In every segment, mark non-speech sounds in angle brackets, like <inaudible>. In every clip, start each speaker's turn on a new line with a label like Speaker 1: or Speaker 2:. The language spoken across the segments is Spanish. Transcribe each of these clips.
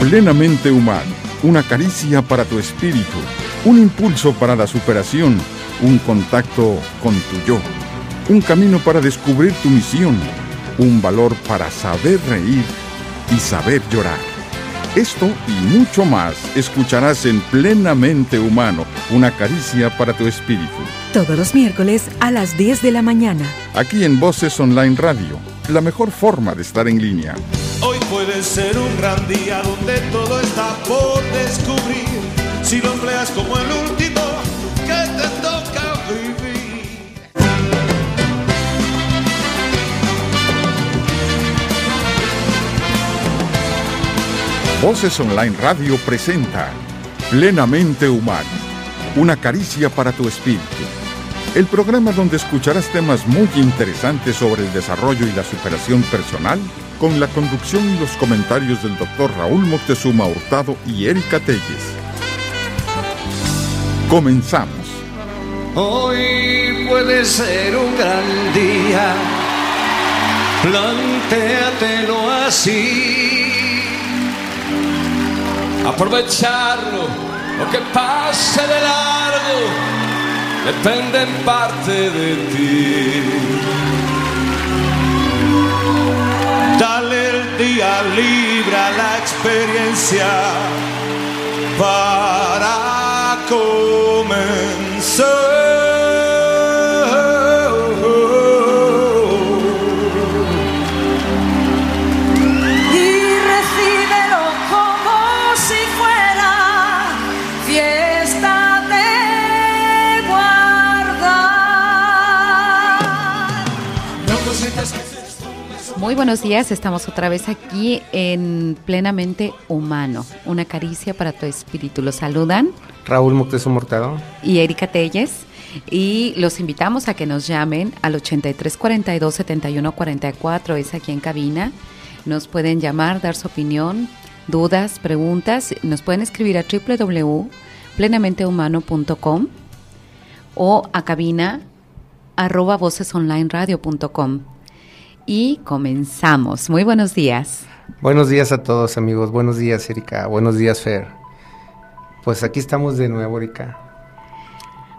Speaker 1: Plenamente humano, una caricia para tu espíritu, un impulso para la superación, un contacto con tu yo, un camino para descubrir tu misión, un valor para saber reír y saber llorar. Esto y mucho más escucharás en Plenamente Humano, una caricia para tu espíritu.
Speaker 2: Todos los miércoles a las 10 de la mañana.
Speaker 1: Aquí en Voces Online Radio, la mejor forma de estar en línea.
Speaker 3: Hoy puede ser un gran día donde todo está por descubrir. Si lo empleas como el último que te toca vivir.
Speaker 1: Voces Online Radio presenta Plenamente Humano, una caricia para tu espíritu. El programa donde escucharás temas muy interesantes sobre el desarrollo y la superación personal con la conducción y los comentarios del doctor Raúl Moctezuma Hurtado y Erika Telles. Comenzamos.
Speaker 3: Hoy puede ser un gran día, plantéatelo así. Aprovecharlo, lo que pase de largo, depende en parte de ti. Dale el día libre a la experiencia para comenzar.
Speaker 4: Muy buenos días, estamos otra vez aquí en Plenamente Humano, una caricia para tu espíritu. Los saludan
Speaker 5: Raúl Moctezuma Hurtado.
Speaker 4: y Erika Telles y los invitamos a que nos llamen al 83 42 71 44, es aquí en cabina. Nos pueden llamar, dar su opinión, dudas, preguntas, nos pueden escribir a www.plenamentehumano.com o a cabina arroba vocesonlineradio.com. Y comenzamos. Muy buenos días.
Speaker 5: Buenos días a todos amigos, buenos días Erika, buenos días Fer. Pues aquí estamos de nuevo Erika,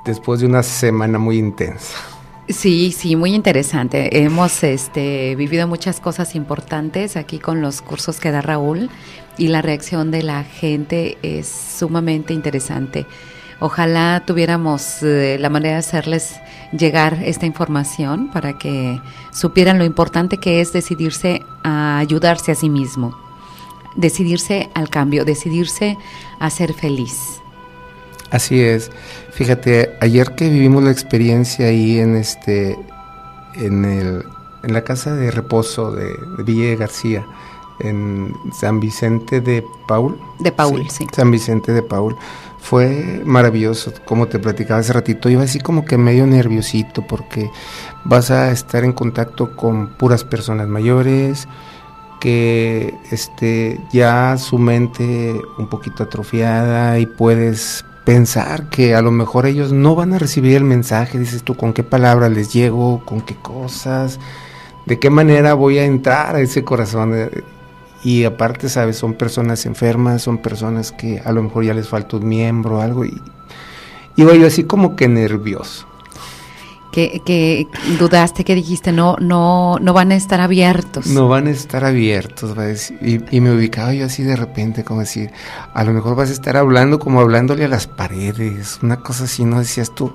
Speaker 5: después de una semana muy intensa.
Speaker 4: Sí, sí, muy interesante. Hemos este, vivido muchas cosas importantes aquí con los cursos que da Raúl y la reacción de la gente es sumamente interesante. Ojalá tuviéramos eh, la manera de hacerles llegar esta información para que supieran lo importante que es decidirse a ayudarse a sí mismo, decidirse al cambio, decidirse a ser feliz.
Speaker 5: Así es. Fíjate, ayer que vivimos la experiencia ahí en este en el en la casa de reposo de, de Villa García en San Vicente de Paul.
Speaker 4: De Paul, sí.
Speaker 5: San Vicente de Paul. Fue maravilloso, como te platicaba hace ratito, iba así como que medio nerviosito porque vas a estar en contacto con puras personas mayores, que este ya su mente un poquito atrofiada y puedes pensar que a lo mejor ellos no van a recibir el mensaje, dices tú con qué palabras les llego, con qué cosas, de qué manera voy a entrar a ese corazón. Y aparte, sabes, son personas enfermas, son personas que a lo mejor ya les falta un miembro o algo. Y iba yo así como que nervioso.
Speaker 4: Que, que dudaste, que dijiste, no, no, no van a estar abiertos.
Speaker 5: No van a estar abiertos. Y, y me ubicaba yo así de repente, como decir, a lo mejor vas a estar hablando como hablándole a las paredes, una cosa así, no decías tú,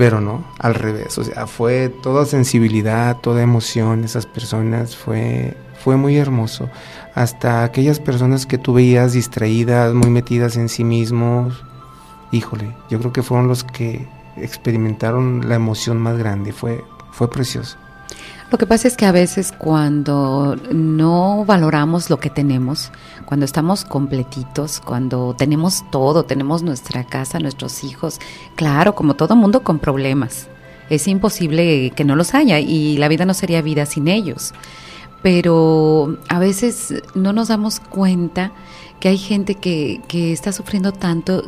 Speaker 5: pero no, al revés, o sea, fue toda sensibilidad, toda emoción, esas personas, fue, fue muy hermoso. Hasta aquellas personas que tú veías distraídas, muy metidas en sí mismos, híjole, yo creo que fueron los que experimentaron la emoción más grande, fue, fue precioso.
Speaker 4: Lo que pasa es que a veces cuando no valoramos lo que tenemos, cuando estamos completitos, cuando tenemos todo, tenemos nuestra casa, nuestros hijos, claro, como todo mundo con problemas. Es imposible que no los haya y la vida no sería vida sin ellos. Pero a veces no nos damos cuenta que hay gente que, que está sufriendo tanto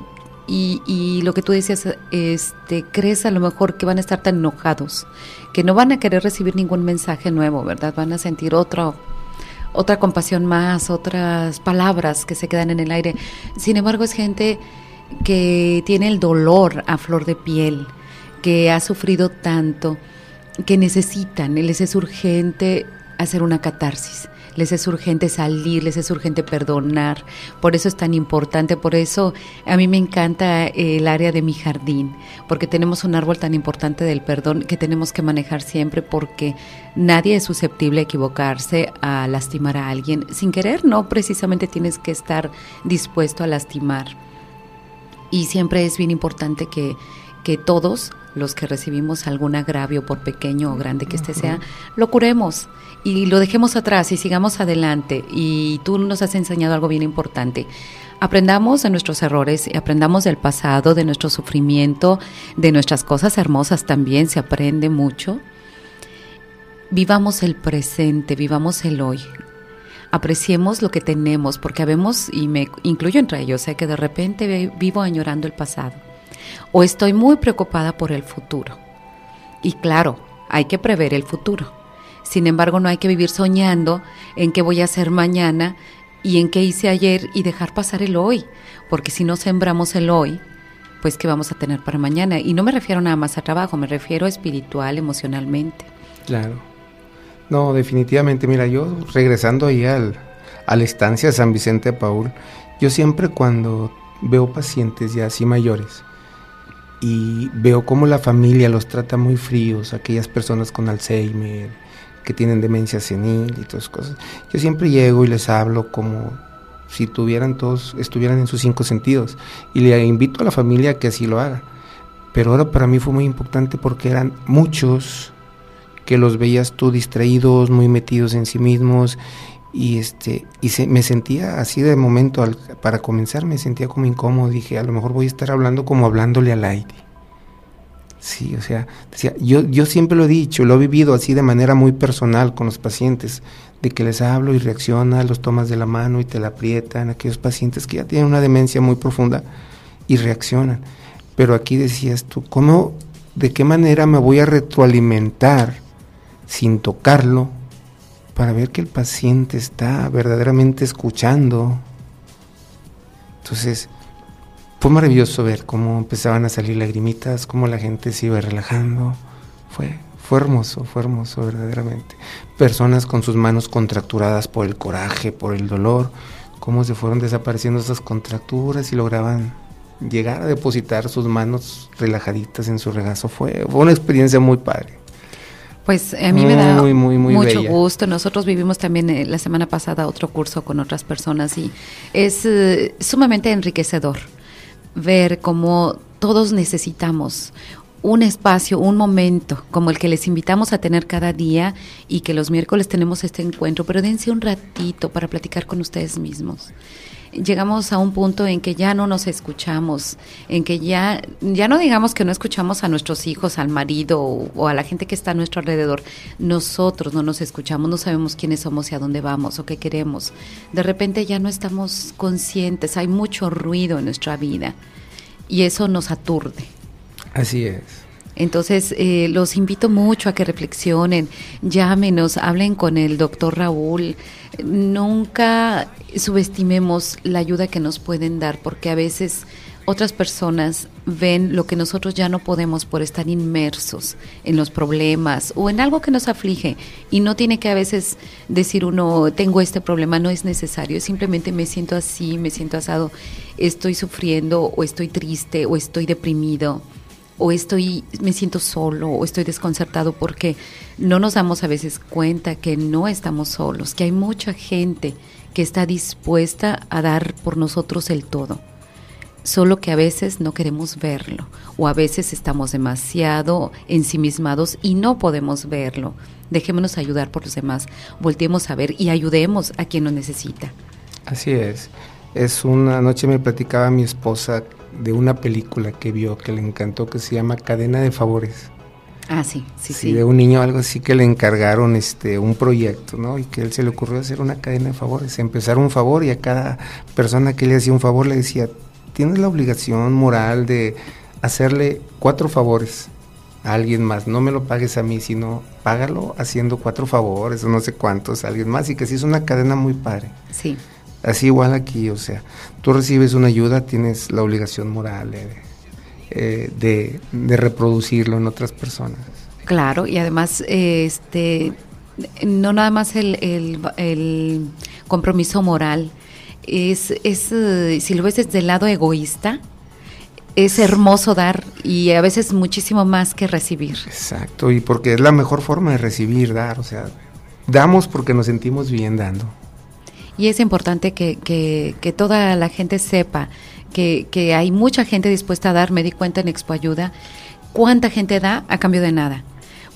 Speaker 4: y, y lo que tú decías, este, crees a lo mejor que van a estar tan enojados, que no van a querer recibir ningún mensaje nuevo, ¿verdad? Van a sentir otro, otra compasión más, otras palabras que se quedan en el aire. Sin embargo, es gente que tiene el dolor a flor de piel, que ha sufrido tanto, que necesitan, les es urgente hacer una catarsis les es urgente salir, les es urgente perdonar. Por eso es tan importante, por eso a mí me encanta el área de mi jardín, porque tenemos un árbol tan importante del perdón que tenemos que manejar siempre porque nadie es susceptible a equivocarse, a lastimar a alguien. Sin querer, no precisamente tienes que estar dispuesto a lastimar. Y siempre es bien importante que, que todos los que recibimos algún agravio, por pequeño o grande que este sea, lo curemos y lo dejemos atrás y sigamos adelante. Y tú nos has enseñado algo bien importante. Aprendamos de nuestros errores, aprendamos del pasado, de nuestro sufrimiento, de nuestras cosas hermosas también, se aprende mucho. Vivamos el presente, vivamos el hoy. Apreciemos lo que tenemos, porque habemos, y me incluyo entre ellos, que de repente vivo añorando el pasado o estoy muy preocupada por el futuro. Y claro, hay que prever el futuro sin embargo, no hay que vivir soñando en qué voy a hacer mañana y en qué hice ayer y dejar pasar el hoy, porque si no sembramos el hoy, pues qué vamos a tener para mañana. Y no me refiero nada más a trabajo, me refiero espiritual, emocionalmente.
Speaker 5: Claro. No, definitivamente, mira, yo regresando ahí al, a la estancia San Vicente de Paul, yo siempre cuando veo pacientes ya así mayores y veo cómo la familia los trata muy fríos, aquellas personas con Alzheimer, que tienen demencia senil y todas esas cosas. Yo siempre llego y les hablo como si tuvieran todos, estuvieran en sus cinco sentidos. Y le invito a la familia a que así lo haga. Pero ahora para mí fue muy importante porque eran muchos que los veías tú distraídos, muy metidos en sí mismos. Y, este, y se, me sentía así de momento, para comenzar me sentía como incómodo. Dije, a lo mejor voy a estar hablando como hablándole al aire. Sí, o sea, decía, yo, yo siempre lo he dicho, lo he vivido así de manera muy personal con los pacientes, de que les hablo y reacciona, los tomas de la mano y te la aprietan, aquellos pacientes que ya tienen una demencia muy profunda y reaccionan. Pero aquí decías tú, ¿cómo, de qué manera me voy a retroalimentar sin tocarlo para ver que el paciente está verdaderamente escuchando? Entonces, fue maravilloso ver cómo empezaban a salir lagrimitas, cómo la gente se iba relajando. Fue, fue hermoso, fue hermoso verdaderamente. Personas con sus manos contracturadas por el coraje, por el dolor, cómo se fueron desapareciendo esas contracturas y lograban llegar a depositar sus manos relajaditas en su regazo. Fue, una experiencia muy padre.
Speaker 4: Pues a mí me da mucho gusto. Nosotros vivimos también eh, la semana pasada otro curso con otras personas y es eh, sumamente enriquecedor ver cómo todos necesitamos un espacio, un momento como el que les invitamos a tener cada día y que los miércoles tenemos este encuentro, pero dense un ratito para platicar con ustedes mismos. Llegamos a un punto en que ya no nos escuchamos, en que ya, ya no digamos que no escuchamos a nuestros hijos, al marido o, o a la gente que está a nuestro alrededor. Nosotros no nos escuchamos, no sabemos quiénes somos y a dónde vamos o qué queremos. De repente ya no estamos conscientes, hay mucho ruido en nuestra vida y eso nos aturde.
Speaker 5: Así es.
Speaker 4: Entonces, eh, los invito mucho a que reflexionen, llámenos, hablen con el doctor Raúl. Nunca subestimemos la ayuda que nos pueden dar, porque a veces otras personas ven lo que nosotros ya no podemos por estar inmersos en los problemas o en algo que nos aflige. Y no tiene que a veces decir uno, tengo este problema, no es necesario, simplemente me siento así, me siento asado, estoy sufriendo o estoy triste o estoy deprimido o estoy, me siento solo o estoy desconcertado porque no nos damos a veces cuenta que no estamos solos, que hay mucha gente que está dispuesta a dar por nosotros el todo. Solo que a veces no queremos verlo o a veces estamos demasiado ensimismados y no podemos verlo. Dejémonos ayudar por los demás, volteemos a ver y ayudemos a quien nos necesita.
Speaker 5: Así es. Es una noche me platicaba mi esposa de una película que vio que le encantó que se llama Cadena de Favores.
Speaker 4: Ah, sí, sí, sí.
Speaker 5: De un niño algo así que le encargaron este un proyecto, ¿no? Y que él se le ocurrió hacer una cadena de favores, empezar un favor y a cada persona que le hacía un favor le decía, tienes la obligación moral de hacerle cuatro favores a alguien más. No me lo pagues a mí, sino págalo haciendo cuatro favores o no sé cuántos a alguien más. Y que sí es una cadena muy padre.
Speaker 4: Sí.
Speaker 5: Así igual aquí, o sea, tú recibes una ayuda, tienes la obligación moral eh, de, de, reproducirlo en otras personas.
Speaker 4: Claro, y además, este, no nada más el, el, el compromiso moral, es, es, eh, si lo ves desde el lado egoísta, es hermoso dar y a veces muchísimo más que recibir.
Speaker 5: Exacto, y porque es la mejor forma de recibir, dar, o sea, damos porque nos sentimos bien dando.
Speaker 4: Y es importante que, que, que toda la gente sepa que, que, hay mucha gente dispuesta a dar, me di cuenta en Expo Ayuda, cuánta gente da a cambio de nada.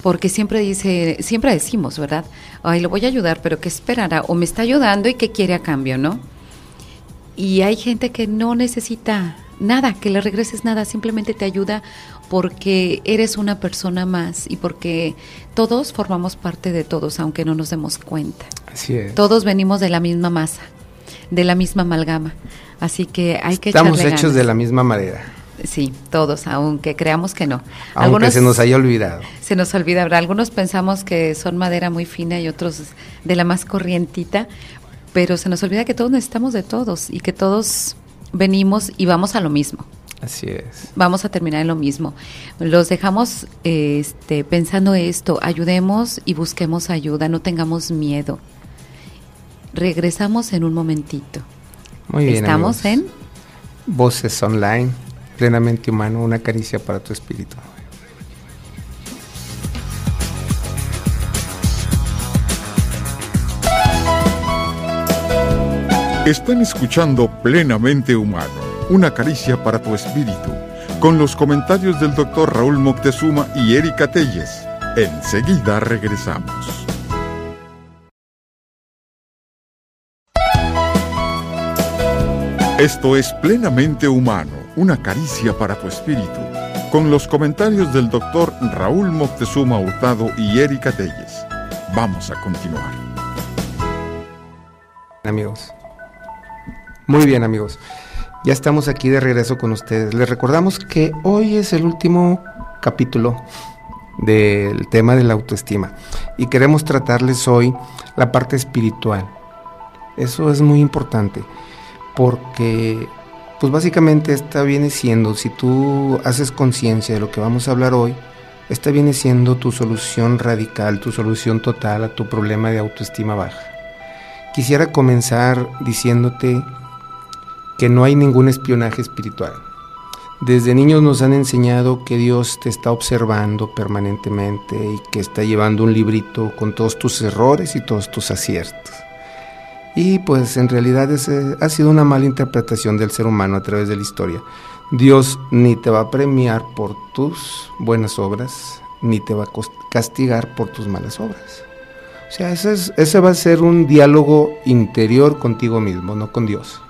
Speaker 4: Porque siempre dice, siempre decimos, ¿verdad? Ay, lo voy a ayudar, pero ¿qué esperará? O me está ayudando y qué quiere a cambio, ¿no? Y hay gente que no necesita nada, que le regreses nada, simplemente te ayuda porque eres una persona más y porque todos formamos parte de todos, aunque no nos demos cuenta.
Speaker 5: Así es.
Speaker 4: Todos venimos de la misma masa, de la misma amalgama, así que hay que
Speaker 5: Estamos hechos
Speaker 4: ganas.
Speaker 5: de la misma madera.
Speaker 4: Sí, todos, aunque creamos que no.
Speaker 5: Aunque Algunos, se nos haya olvidado.
Speaker 4: Se nos olvida, algunos pensamos que son madera muy fina y otros de la más corrientita, pero se nos olvida que todos necesitamos de todos y que todos venimos y vamos a lo mismo.
Speaker 5: Así es.
Speaker 4: Vamos a terminar en lo mismo. Los dejamos este, pensando esto, ayudemos y busquemos ayuda, no tengamos miedo. Regresamos en un momentito.
Speaker 5: Muy bien.
Speaker 4: Estamos
Speaker 5: amigos.
Speaker 4: en
Speaker 5: Voces Online, plenamente humano, una caricia para tu espíritu.
Speaker 1: Están escuchando Plenamente Humano, una caricia para tu espíritu, con los comentarios del doctor Raúl Moctezuma y Erika Telles. Enseguida regresamos. Esto es Plenamente Humano, una caricia para tu espíritu, con los comentarios del doctor Raúl Moctezuma Hurtado y Erika Telles. Vamos a continuar.
Speaker 5: Amigos. Muy bien amigos, ya estamos aquí de regreso con ustedes. Les recordamos que hoy es el último capítulo del tema de la autoestima y queremos tratarles hoy la parte espiritual. Eso es muy importante porque pues básicamente esta viene siendo, si tú haces conciencia de lo que vamos a hablar hoy, esta viene siendo tu solución radical, tu solución total a tu problema de autoestima baja. Quisiera comenzar diciéndote que no hay ningún espionaje espiritual. Desde niños nos han enseñado que Dios te está observando permanentemente y que está llevando un librito con todos tus errores y todos tus aciertos. Y pues en realidad ese ha sido una mala interpretación del ser humano a través de la historia. Dios ni te va a premiar por tus buenas obras, ni te va a castigar por tus malas obras. O sea, ese, es, ese va a ser un diálogo interior contigo mismo, no con Dios.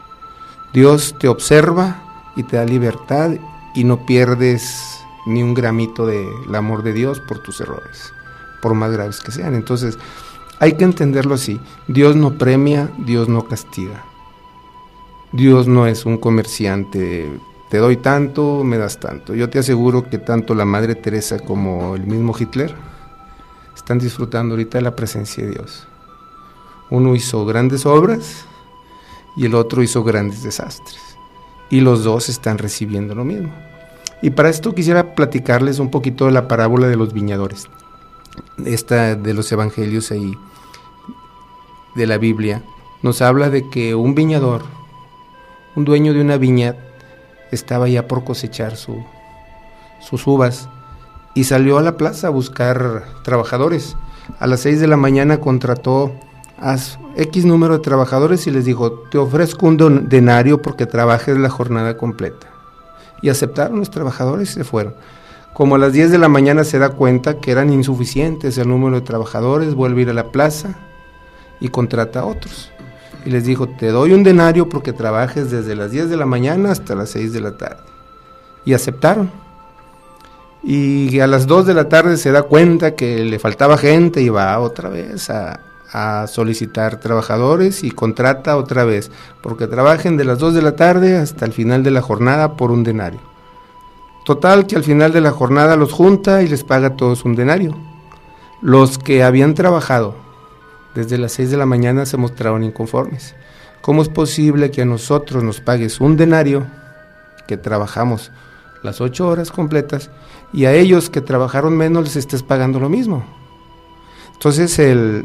Speaker 5: Dios te observa y te da libertad y no pierdes ni un gramito del amor de Dios por tus errores, por más graves que sean. Entonces, hay que entenderlo así. Dios no premia, Dios no castiga. Dios no es un comerciante, te doy tanto, me das tanto. Yo te aseguro que tanto la Madre Teresa como el mismo Hitler están disfrutando ahorita de la presencia de Dios. Uno hizo grandes obras y el otro hizo grandes desastres. Y los dos están recibiendo lo mismo. Y para esto quisiera platicarles un poquito de la parábola de los viñadores. Esta de los evangelios ahí de la Biblia nos habla de que un viñador, un dueño de una viña, estaba ya por cosechar su, sus uvas y salió a la plaza a buscar trabajadores. A las 6 de la mañana contrató a X número de trabajadores y les dijo, te ofrezco un denario porque trabajes la jornada completa. Y aceptaron los trabajadores y se fueron. Como a las 10 de la mañana se da cuenta que eran insuficientes el número de trabajadores, vuelve a ir a la plaza y contrata a otros. Y les dijo, te doy un denario porque trabajes desde las 10 de la mañana hasta las 6 de la tarde. Y aceptaron. Y a las 2 de la tarde se da cuenta que le faltaba gente y va otra vez a, a solicitar trabajadores y contrata otra vez, porque trabajen de las 2 de la tarde hasta el final de la jornada por un denario. Total, que al final de la jornada los junta y les paga todos un denario. Los que habían trabajado desde las 6 de la mañana se mostraron inconformes. ¿Cómo es posible que a nosotros nos pagues un denario, que trabajamos las 8 horas completas, y a ellos que trabajaron menos les estés pagando lo mismo? Entonces el,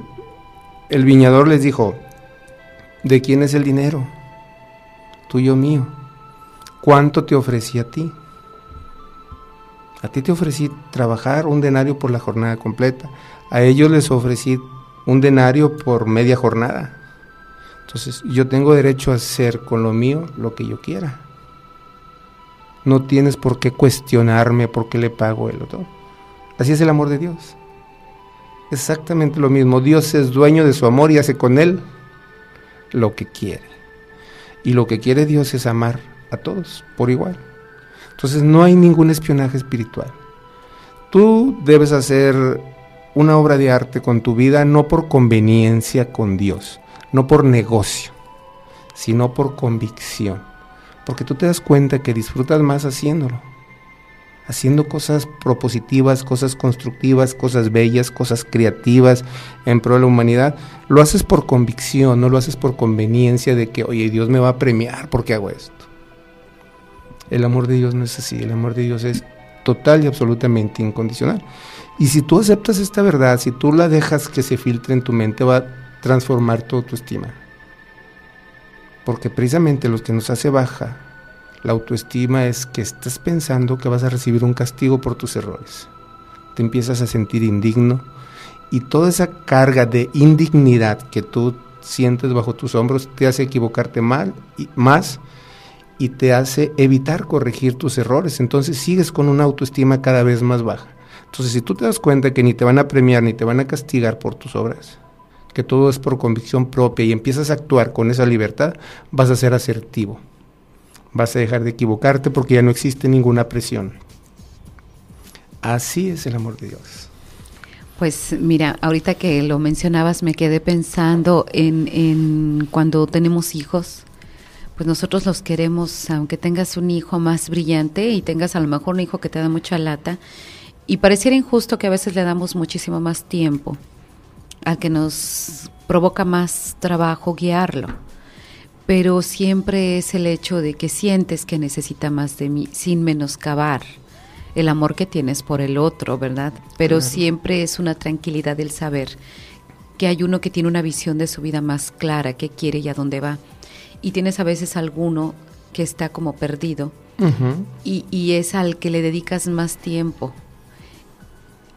Speaker 5: el viñador les dijo, ¿de quién es el dinero? Tuyo mío. ¿Cuánto te ofrecí a ti? A ti te ofrecí trabajar un denario por la jornada completa. A ellos les ofrecí un denario por media jornada. Entonces yo tengo derecho a hacer con lo mío lo que yo quiera. No tienes por qué cuestionarme por qué le pago el otro. Así es el amor de Dios. Exactamente lo mismo. Dios es dueño de su amor y hace con él lo que quiere. Y lo que quiere Dios es amar a todos por igual. Entonces no hay ningún espionaje espiritual. Tú debes hacer una obra de arte con tu vida no por conveniencia con Dios, no por negocio, sino por convicción. Porque tú te das cuenta que disfrutas más haciéndolo. Haciendo cosas propositivas, cosas constructivas, cosas bellas, cosas creativas en pro de la humanidad. Lo haces por convicción, no lo haces por conveniencia de que, oye, Dios me va a premiar porque hago esto. El amor de Dios no es así, el amor de Dios es total y absolutamente incondicional. Y si tú aceptas esta verdad, si tú la dejas que se filtre en tu mente, va a transformar tu autoestima. Porque precisamente lo que nos hace baja la autoestima es que estás pensando que vas a recibir un castigo por tus errores. Te empiezas a sentir indigno y toda esa carga de indignidad que tú sientes bajo tus hombros te hace equivocarte mal y más y te hace evitar corregir tus errores. Entonces sigues con una autoestima cada vez más baja. Entonces, si tú te das cuenta que ni te van a premiar ni te van a castigar por tus obras, que todo es por convicción propia y empiezas a actuar con esa libertad, vas a ser asertivo. Vas a dejar de equivocarte porque ya no existe ninguna presión. Así es el amor de Dios.
Speaker 4: Pues mira, ahorita que lo mencionabas me quedé pensando en, en cuando tenemos hijos, pues nosotros los queremos, aunque tengas un hijo más brillante y tengas a lo mejor un hijo que te da mucha lata, y pareciera injusto que a veces le damos muchísimo más tiempo al que nos provoca más trabajo guiarlo. Pero siempre es el hecho de que sientes que necesita más de mí, sin menoscabar el amor que tienes por el otro, ¿verdad? Pero siempre es una tranquilidad el saber que hay uno que tiene una visión de su vida más clara, qué quiere y a dónde va. Y tienes a veces alguno que está como perdido y, y es al que le dedicas más tiempo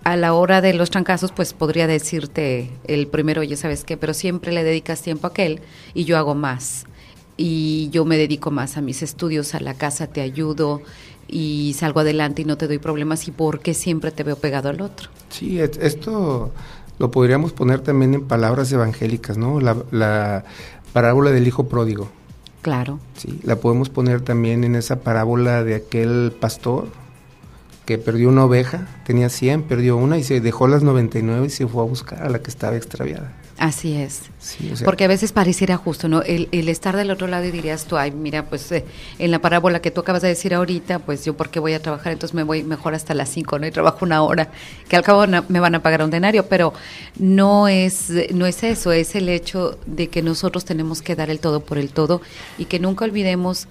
Speaker 4: a la hora de los trancazos, pues podría decirte el primero, oye, ¿sabes qué? Pero siempre le dedicas tiempo a aquel y yo hago más. Y yo me dedico más a mis estudios, a la casa, te ayudo y salgo adelante y no te doy problemas. ¿Y por qué siempre te veo pegado al otro?
Speaker 5: Sí, esto lo podríamos poner también en palabras evangélicas, ¿no? La, la parábola del hijo pródigo.
Speaker 4: Claro.
Speaker 5: Sí, la podemos poner también en esa parábola de aquel pastor que perdió una oveja, tenía 100, perdió una y se dejó las 99 y se fue a buscar a la que estaba extraviada.
Speaker 4: Así es. Porque a veces pareciera justo, ¿no? El, estar del otro lado y dirías tú, ay, mira, pues eh, en la parábola que tú acabas de decir ahorita, pues yo porque voy a trabajar, entonces me voy mejor hasta las 5, ¿no? Y trabajo una hora, que al cabo me van a pagar un denario, pero no es, no es eso, es el hecho de que nosotros tenemos que dar el todo por el todo y que nunca olvidemos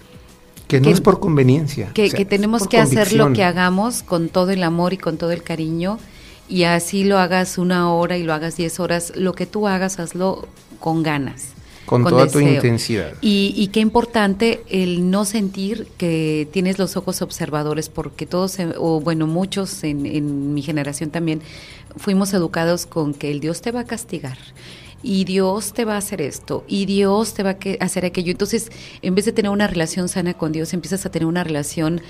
Speaker 5: que no es por conveniencia.
Speaker 4: Que, tenemos que hacer lo que hagamos con todo el amor y con todo el cariño y así lo hagas una hora y lo hagas diez horas, lo que tú hagas, hazlo con ganas.
Speaker 5: Con, toda tu intensidad.
Speaker 4: Y, y, qué importante el no sentir que tienes los ojos observadores, porque todos, o bueno, muchos en, en mi generación también, fuimos educados con que el Dios te va a castigar y Dios te va a hacer esto y Dios te va a hacer aquello. Entonces, en vez de tener una relación sana con Dios, empiezas a tener una relación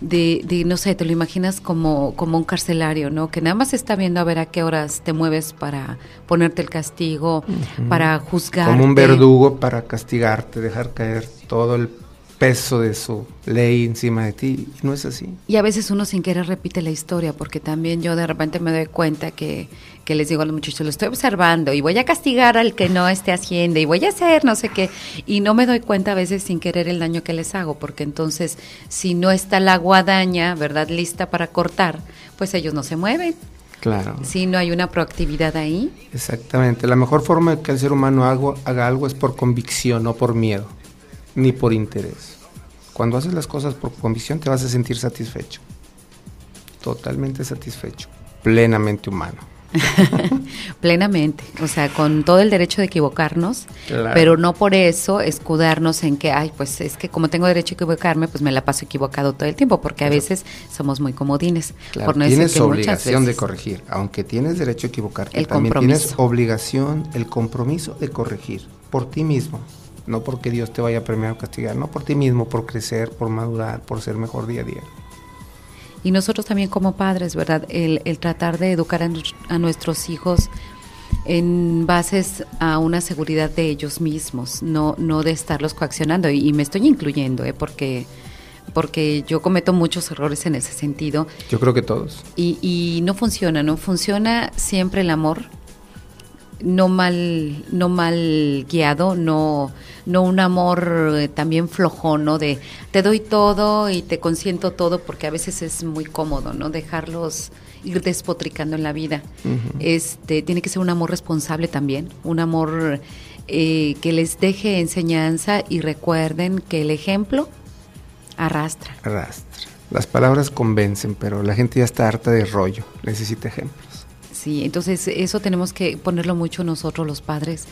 Speaker 4: de, de, no sé, te lo imaginas como, como un carcelario, ¿no? Que nada más está viendo a ver a qué horas te mueves para ponerte el castigo, para juzgar.
Speaker 5: Como un verdugo para castigarte, dejar caer todo el peso de su ley encima de ti. Y no es así.
Speaker 4: Y a veces uno sin querer repite la historia, porque también yo de repente me doy cuenta que, que les digo a los muchachos, lo estoy observando y voy a castigar al que no esté haciendo y voy a hacer no sé qué. Y no me doy cuenta a veces sin querer el daño que les hago, porque entonces si no está la guadaña, ¿verdad?, lista para cortar, pues ellos no se mueven.
Speaker 5: Claro.
Speaker 4: Si no hay una proactividad ahí.
Speaker 5: Exactamente. La mejor forma de que el ser humano haga algo es por convicción, no por miedo, ni por interés. Cuando haces las cosas por convicción te vas a sentir satisfecho. Totalmente satisfecho. Plenamente humano. <laughs>
Speaker 4: Plenamente, o sea, con todo el derecho de equivocarnos,
Speaker 5: Claro.
Speaker 4: pero no por eso escudarnos en que, ay, pues es que como tengo derecho a equivocarme, pues me la paso equivocado todo el tiempo, porque a veces somos muy comodines.
Speaker 5: Claro,
Speaker 4: por no decir
Speaker 5: tienes
Speaker 4: que muchas
Speaker 5: obligación de corregir. Aunque tienes derecho a equivocarte,
Speaker 4: El
Speaker 5: también
Speaker 4: compromiso.
Speaker 5: tienes obligación, el compromiso de corregir por ti mismo. No porque Dios te vaya a premiar o castigar, no por ti mismo, por crecer, por madurar, por ser mejor día a día.
Speaker 4: Y nosotros también como padres, ¿verdad? El, el tratar de educar a, a nuestros hijos en bases a una seguridad de ellos mismos, no, no de estarlos coaccionando. Y, y me estoy incluyendo, ¿eh? Porque, porque yo cometo muchos errores en ese sentido.
Speaker 5: Yo creo que todos.
Speaker 4: Y, y no funciona, no funciona siempre el amor, no mal, no mal guiado, no, no un amor eh, también flojón, ¿no? De te doy todo y te consiento todo, porque a veces es muy cómodo, ¿no? Dejarlos ir despotricando en la vida. Este tiene que ser un amor responsable también, un amor eh, que les deje enseñanza y recuerden que el ejemplo arrastra.
Speaker 5: Arrastra. Las palabras convencen, pero la gente ya está harta de rollo. Necesita ejemplos.
Speaker 4: Entonces eso tenemos que ponerlo mucho nosotros los padres.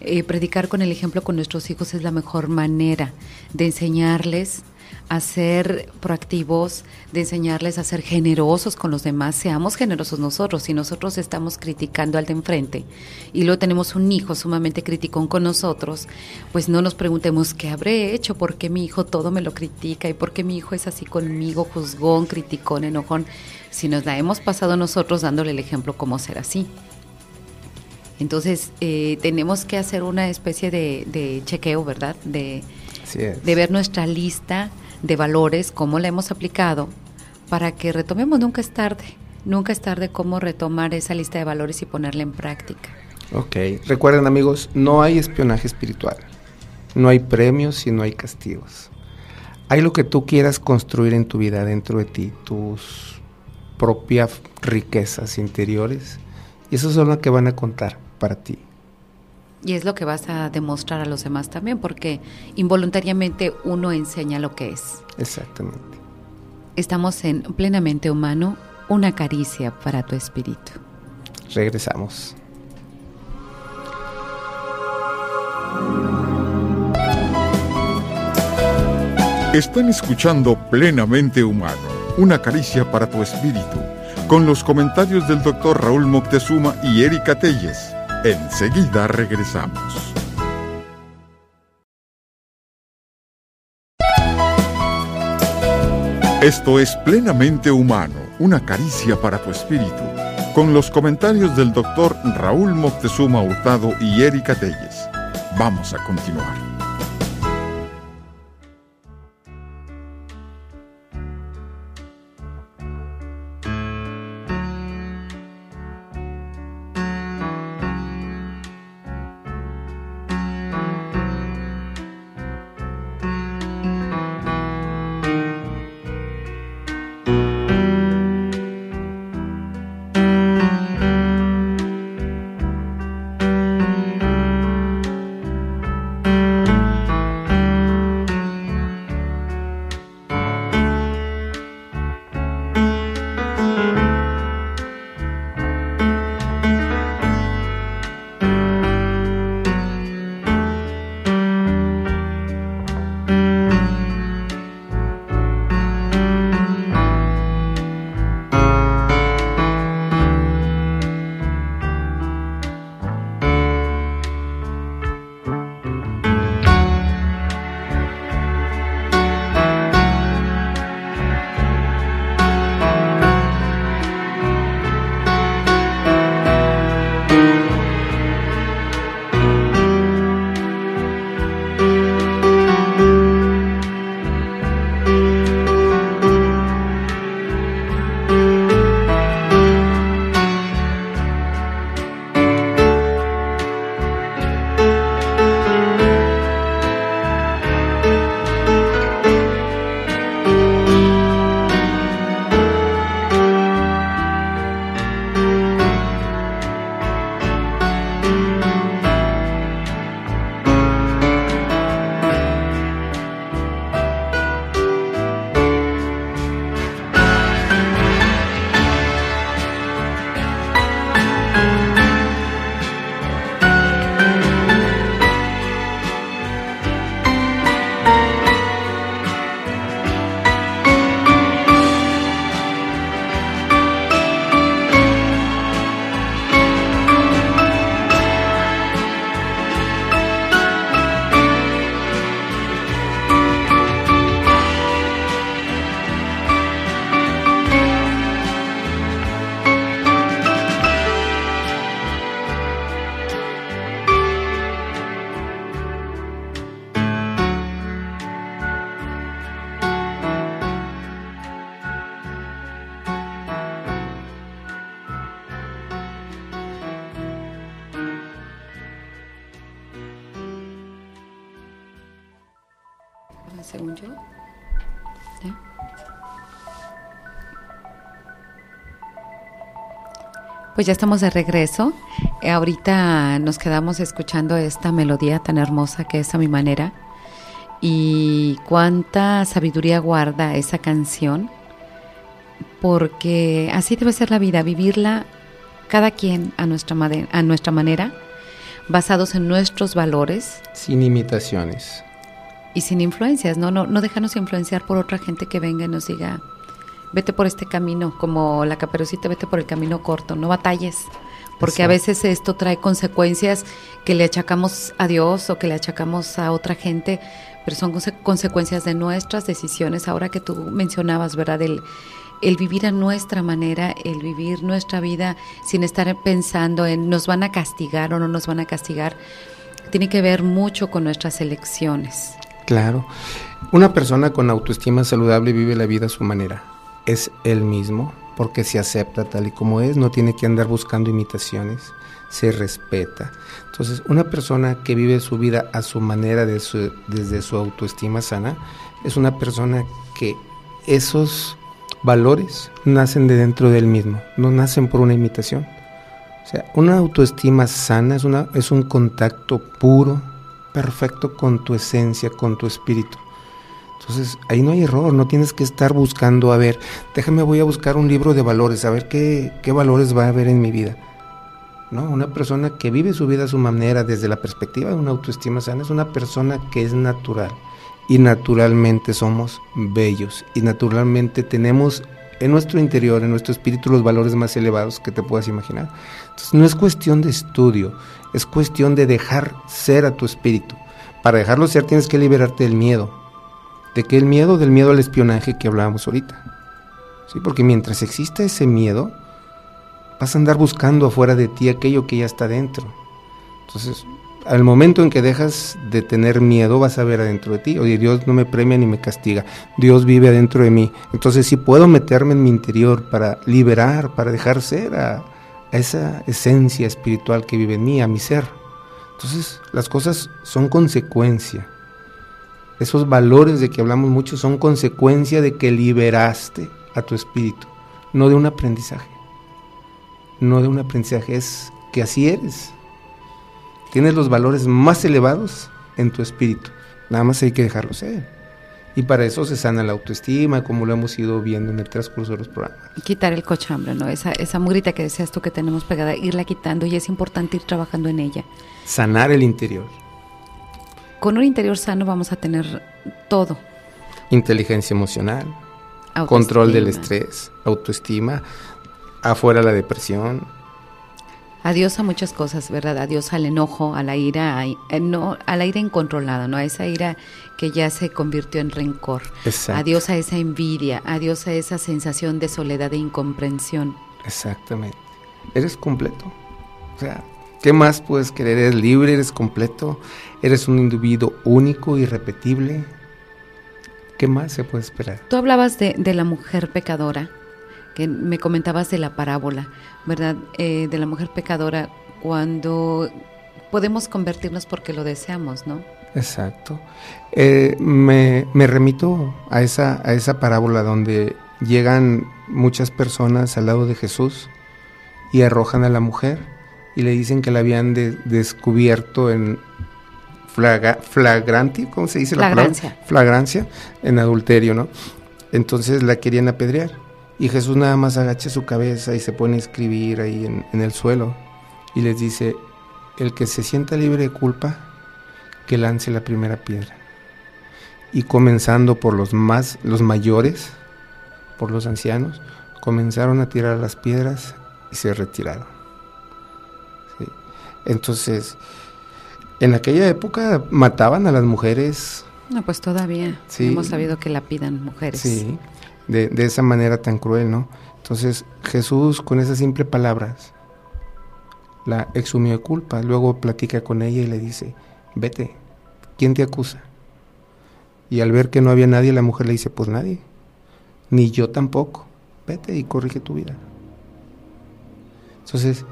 Speaker 4: Eh, predicar con el ejemplo con nuestros hijos es la mejor manera de enseñarles a ser proactivos, de enseñarles a ser generosos con los demás. Seamos generosos nosotros. Si nosotros estamos criticando al de enfrente y luego tenemos un hijo sumamente criticón con nosotros, pues no nos preguntemos qué habré hecho, por qué mi hijo todo me lo critica y por qué mi hijo es así conmigo, juzgón, criticón, enojón si nos la hemos pasado nosotros dándole el ejemplo cómo ser así. Entonces, eh, tenemos que hacer una especie de, de chequeo, ¿verdad? De,
Speaker 5: Así es.
Speaker 4: de ver nuestra lista de valores, cómo la hemos aplicado, para que retomemos, nunca es tarde, nunca es tarde cómo retomar esa lista de valores y ponerla en práctica.
Speaker 5: Ok, recuerden amigos, no hay espionaje espiritual, no hay premios y no hay castigos. Hay lo que tú quieras construir en tu vida dentro de ti, tus propias riquezas interiores, y eso son lo que van a contar para ti.
Speaker 4: Y es lo que vas a demostrar a los demás también, porque involuntariamente uno enseña lo que es.
Speaker 5: Exactamente.
Speaker 4: Estamos en plenamente humano, una caricia para tu espíritu.
Speaker 5: Regresamos.
Speaker 1: Están escuchando Plenamente Humano, una caricia para tu espíritu, con los comentarios del doctor Raúl Moctezuma y Erika Telles. Enseguida regresamos. Esto es Plenamente Humano, una caricia para tu espíritu, con los comentarios del doctor Raúl Moctezuma Hurtado y Erika Telles. Vamos a continuar.
Speaker 4: Pues ya estamos de regreso. Eh, ahorita nos quedamos escuchando esta melodía tan hermosa que es a mi manera. Y cuánta sabiduría guarda esa canción. Porque así debe ser la vida, vivirla cada quien a nuestra, a nuestra manera, basados en nuestros valores
Speaker 5: Sin imitaciones.
Speaker 4: y sin influencias, ¿no? No, no dejarnos influenciar por otra gente que venga y nos diga, vete por este camino, como la caperucita, vete por el camino corto, no batalles, porque a veces esto trae consecuencias que le achacamos a Dios o que le achacamos a otra gente, pero son conse- consecuencias de nuestras decisiones. Ahora que tú mencionabas, ¿verdad? El, el vivir a nuestra manera, el vivir nuestra vida sin estar pensando en nos van a castigar o no nos van a castigar, tiene que ver mucho con nuestras elecciones.
Speaker 5: Claro. Una persona con autoestima saludable vive la vida a su manera. Es él mismo, porque se acepta tal y como es, no tiene que andar buscando imitaciones, se respeta. Entonces, una persona que vive su vida a su manera desde su autoestima sana, es una persona que esos valores nacen de dentro de él mismo, no nacen por una imitación. O sea, una autoestima sana es, una, es un contacto puro, perfecto con tu esencia, con tu espíritu. Entonces, ahí no hay error, no tienes que estar buscando, a ver, déjame, voy a buscar un libro de valores, a ver qué, qué valores va a haber en mi vida. No, una persona que vive su vida a su manera desde la perspectiva de una autoestima sana es una persona que es natural y naturalmente somos bellos y naturalmente tenemos en nuestro interior, en nuestro espíritu, los valores más elevados que te puedas imaginar. Entonces, no es cuestión de estudio, es cuestión de dejar ser a tu espíritu. Para dejarlo ser tienes que liberarte del miedo. ¿De qué el miedo? Del miedo al espionaje que hablábamos ahorita. ¿Sí? Porque mientras exista ese miedo, vas a andar buscando afuera de ti aquello que ya está dentro. Entonces, al momento en que dejas de tener miedo, vas a ver adentro de ti. Oye, Dios no me premia ni me castiga. Dios vive adentro de mí. Entonces, sí puedo meterme en mi interior para liberar, para dejar ser a esa esencia espiritual que vive en mí, a mi ser. Entonces, las cosas son consecuencia. Esos valores de que hablamos mucho son consecuencia de que liberaste a tu espíritu, no de un aprendizaje. No de un aprendizaje, es que así eres. Tienes los valores más elevados en tu espíritu. Nada más hay que dejarlo ser. Y para eso se sana la autoestima, como lo hemos ido viendo en el transcurso de los programas.
Speaker 4: quitar el cochambre, ¿no? Esa, esa mugrita que decías tú que tenemos pegada, irla quitando y es importante ir trabajando en ella.
Speaker 5: Sanar el interior.
Speaker 4: Con un interior sano vamos a tener todo.
Speaker 5: Inteligencia emocional,
Speaker 4: Autoestima.
Speaker 5: control del estrés, autoestima, afuera la depresión,
Speaker 4: Adiós a muchas cosas, ¿verdad? Adiós al enojo, a la ira, a, eh, no, a la ira incontrolada, ¿no? A esa ira que ya se convirtió en rencor.
Speaker 5: Exacto.
Speaker 4: Adiós a esa envidia, adiós a esa sensación de soledad e incomprensión.
Speaker 5: Exactamente. Eres completo. O sea, ¿qué más puedes querer? Eres libre, eres completo, eres un individuo único, irrepetible. ¿Qué más se puede esperar?
Speaker 4: Tú hablabas de, de la mujer pecadora, que me comentabas de la parábola, ¿verdad? Eh, de la mujer pecadora cuando podemos convertirnos porque lo deseamos, ¿no?
Speaker 5: Exacto. Eh, me, me remito a esa, a esa parábola donde llegan muchas personas al lado de Jesús y arrojan a la mujer y le dicen que la habían de- descubierto en flaga, flagranti, ¿cómo se dice la
Speaker 4: Flagrancia.
Speaker 5: palabra? Flagrancia, en adulterio, ¿no? Entonces la querían apedrear y Jesús nada más agacha su cabeza y se pone a escribir ahí en, en el suelo y les dice, el que se sienta libre de culpa, que lance la primera piedra. Y comenzando por los más, los mayores, por los ancianos, comenzaron a tirar las piedras y se retiraron. Entonces, en aquella época mataban a las mujeres,
Speaker 4: No, pues todavía
Speaker 5: Sí.
Speaker 4: hemos sabido que la pidan mujeres.
Speaker 5: sí, de, de esa manera tan cruel, ¿no? Entonces, Jesús con esas simples palabras la exumió de culpa, luego platica con ella y le dice, vete, ¿quién te acusa? Y al ver que no había nadie, la mujer le dice, pues nadie, ni yo tampoco, vete y corrige tu vida. Entonces,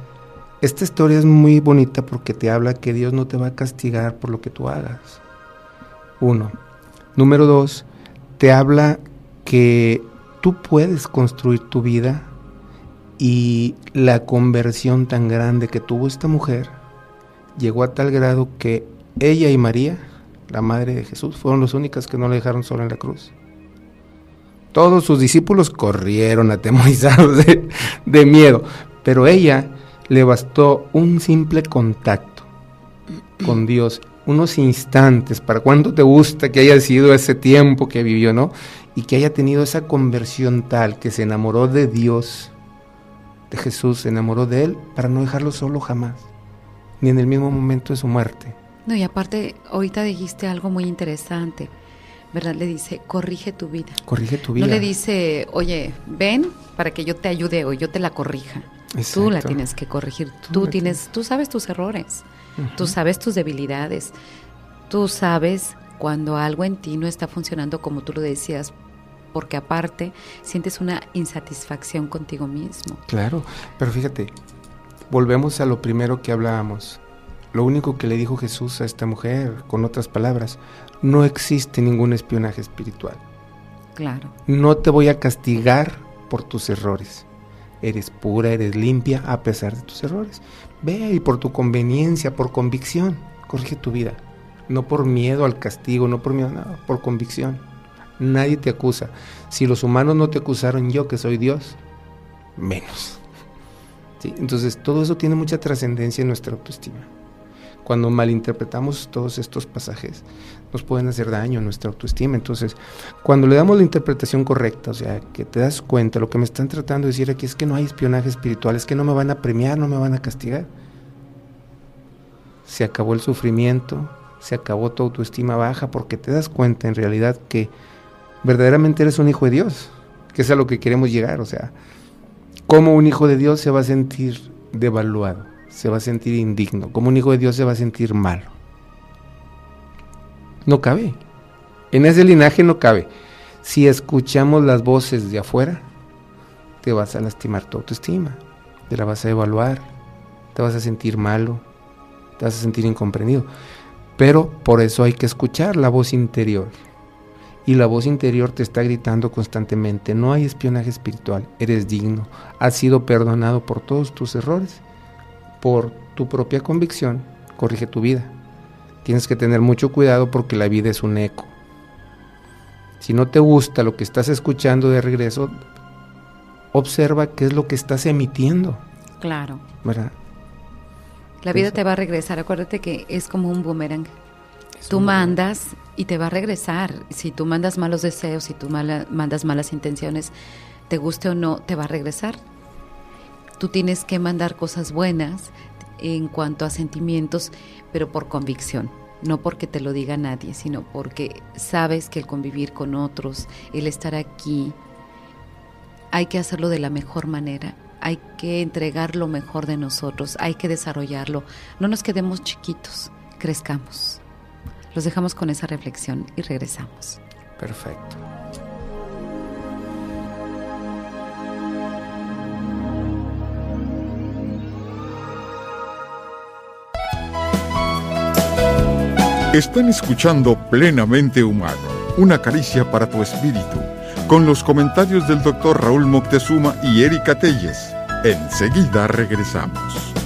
Speaker 5: esta historia es muy bonita porque te habla que Dios no te va a castigar por lo que tú hagas. Uno, Número dos, te habla que tú puedes construir tu vida y la conversión tan grande que tuvo esta mujer llegó a tal grado que ella y María, la madre de Jesús, fueron las únicas que no le dejaron sola en la cruz. Todos sus discípulos corrieron atemorizados de, de miedo, pero ella le bastó un simple contacto con <clears throat> Dios, unos instantes, para cuánto te gusta que haya sido ese tiempo que vivió, ¿no? Y que haya tenido esa conversión tal que se enamoró de Dios de Jesús, se enamoró de él para no dejarlo solo jamás, ni en el mismo momento de su muerte.
Speaker 4: No, y aparte, ahorita dijiste algo muy interesante, ¿verdad? Le dice, corrige tu vida.
Speaker 5: Corrige tu vida.
Speaker 4: No le dice, oye, ven para que yo te ayude o yo te la corrija. Tú la tienes que corregir. Tú, tienes, tú sabes tus errores, tú sabes tus debilidades, tú sabes cuando algo en ti no está funcionando como tú lo decías, porque aparte sientes una insatisfacción contigo mismo.
Speaker 5: Claro, pero fíjate, volvemos a lo primero que hablábamos. Lo único que le dijo Jesús a esta mujer, con otras palabras, no existe ningún espionaje espiritual.
Speaker 4: Claro.
Speaker 5: No te voy a castigar por tus errores. Eres pura, eres limpia a pesar de tus errores. Ve y por tu conveniencia, por convicción, corrige tu vida. No por miedo al castigo, no por miedo a nada, por convicción nadie te acusa. Si los humanos no te acusaron yo, que soy Dios, menos. Entonces, todo eso tiene mucha trascendencia en nuestra autoestima. Cuando malinterpretamos todos estos pasajes, nos pueden hacer daño a nuestra autoestima. Entonces, cuando le damos la interpretación correcta, o sea, que te das cuenta, lo que me están tratando de decir aquí es que no hay espionaje espiritual, es que no me van a premiar, no me van a castigar. Se acabó el sufrimiento, se acabó tu autoestima baja, porque te das cuenta en realidad que verdaderamente eres un hijo de Dios, que es a lo que queremos llegar, o sea, ¿cómo un hijo de Dios se va a sentir devaluado, se va a sentir indigno, ¿Cómo un hijo de Dios se va a sentir malo. No cabe, en ese linaje no cabe. Si escuchamos las voces de afuera, te vas a lastimar tu autoestima, te la vas a evaluar, te vas a sentir malo, te vas a sentir incomprendido. Pero por eso hay que escuchar la voz interior y la voz interior te está gritando constantemente, no hay espionaje espiritual, eres digno, has sido perdonado por todos tus errores, por tu propia convicción, corrige tu vida. Tienes que tener mucho cuidado porque la vida es un eco. Si no te gusta lo que estás escuchando de regreso, observa qué es lo que estás emitiendo.
Speaker 4: Claro.
Speaker 5: ¿Verdad?
Speaker 4: La vida te va a regresar, acuérdate que es como un boomerang. Tú mandas y te va a regresar. Si tú mandas malos deseos, si tú mandas malas intenciones, te guste o no, te va a regresar. Tú tienes que mandar cosas buenas en cuanto a sentimientos, pero por convicción. No porque te lo diga nadie, sino porque sabes que el convivir con otros, el estar aquí, hay que hacerlo de la mejor manera. Hay que entregar lo mejor de nosotros, hay que desarrollarlo. No nos quedemos chiquitos, crezcamos. Los dejamos con esa reflexión y regresamos.
Speaker 5: Perfecto.
Speaker 1: Están escuchando Plenamente Humano, una caricia para tu espíritu, con los comentarios del doctor Raúl Moctezuma y Erika Telles. Enseguida regresamos.